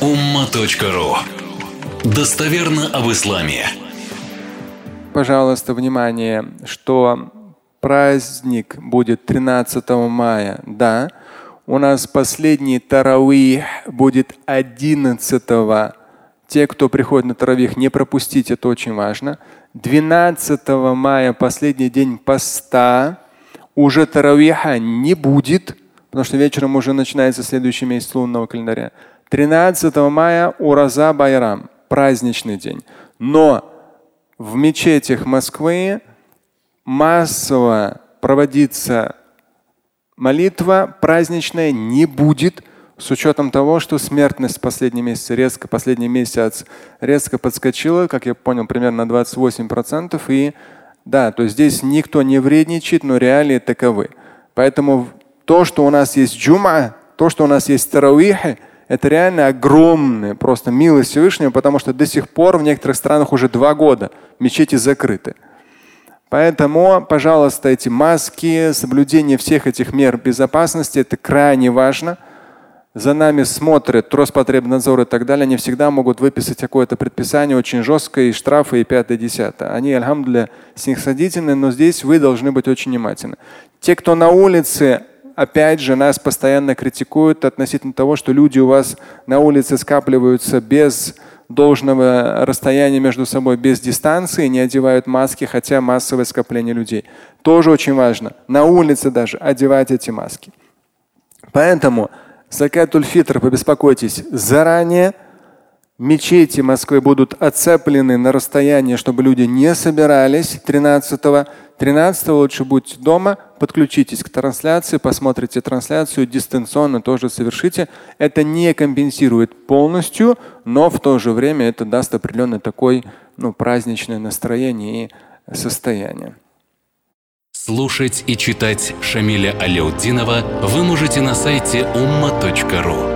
umma.ru Достоверно об исламе. Пожалуйста, внимание, что праздник будет 13 мая, да. У нас последний таравих будет 11 те, кто приходит на таравих, не пропустите, это очень важно. 12 мая, последний день поста, уже таравиха не будет, потому что вечером уже начинается следующий месяц лунного календаря. 13 мая Ураза Байрам, праздничный день. Но в мечетях Москвы массово проводиться молитва праздничная не будет с учетом того, что смертность в последний месяц резко, последний месяц резко подскочила, как я понял, примерно на 28%. И да, то здесь никто не вредничает, но реалии таковы. Поэтому то, что у нас есть джума, то, что у нас есть таравихи, это реально огромная просто милость Всевышнего, потому что до сих пор в некоторых странах уже два года мечети закрыты. Поэтому, пожалуйста, эти маски, соблюдение всех этих мер безопасности, это крайне важно – за нами смотрят Роспотребнадзор и так далее, они всегда могут выписать какое-то предписание очень жесткое, и штрафы, и пятое, десятое. Они, альхамдуля, снисходительны, но здесь вы должны быть очень внимательны. Те, кто на улице, опять же, нас постоянно критикуют относительно того, что люди у вас на улице скапливаются без должного расстояния между собой, без дистанции, не одевают маски, хотя массовое скопление людей. Тоже очень важно. На улице даже одевать эти маски. Поэтому Закатуль фитр, побеспокойтесь заранее. Мечети Москвы будут оцеплены на расстоянии, чтобы люди не собирались 13-го. 13 лучше будьте дома, подключитесь к трансляции, посмотрите трансляцию, дистанционно тоже совершите. Это не компенсирует полностью, но в то же время это даст определенное такое ну, праздничное настроение и состояние. Слушать и читать Шамиля Аляутдинова вы можете на сайте umma.ru.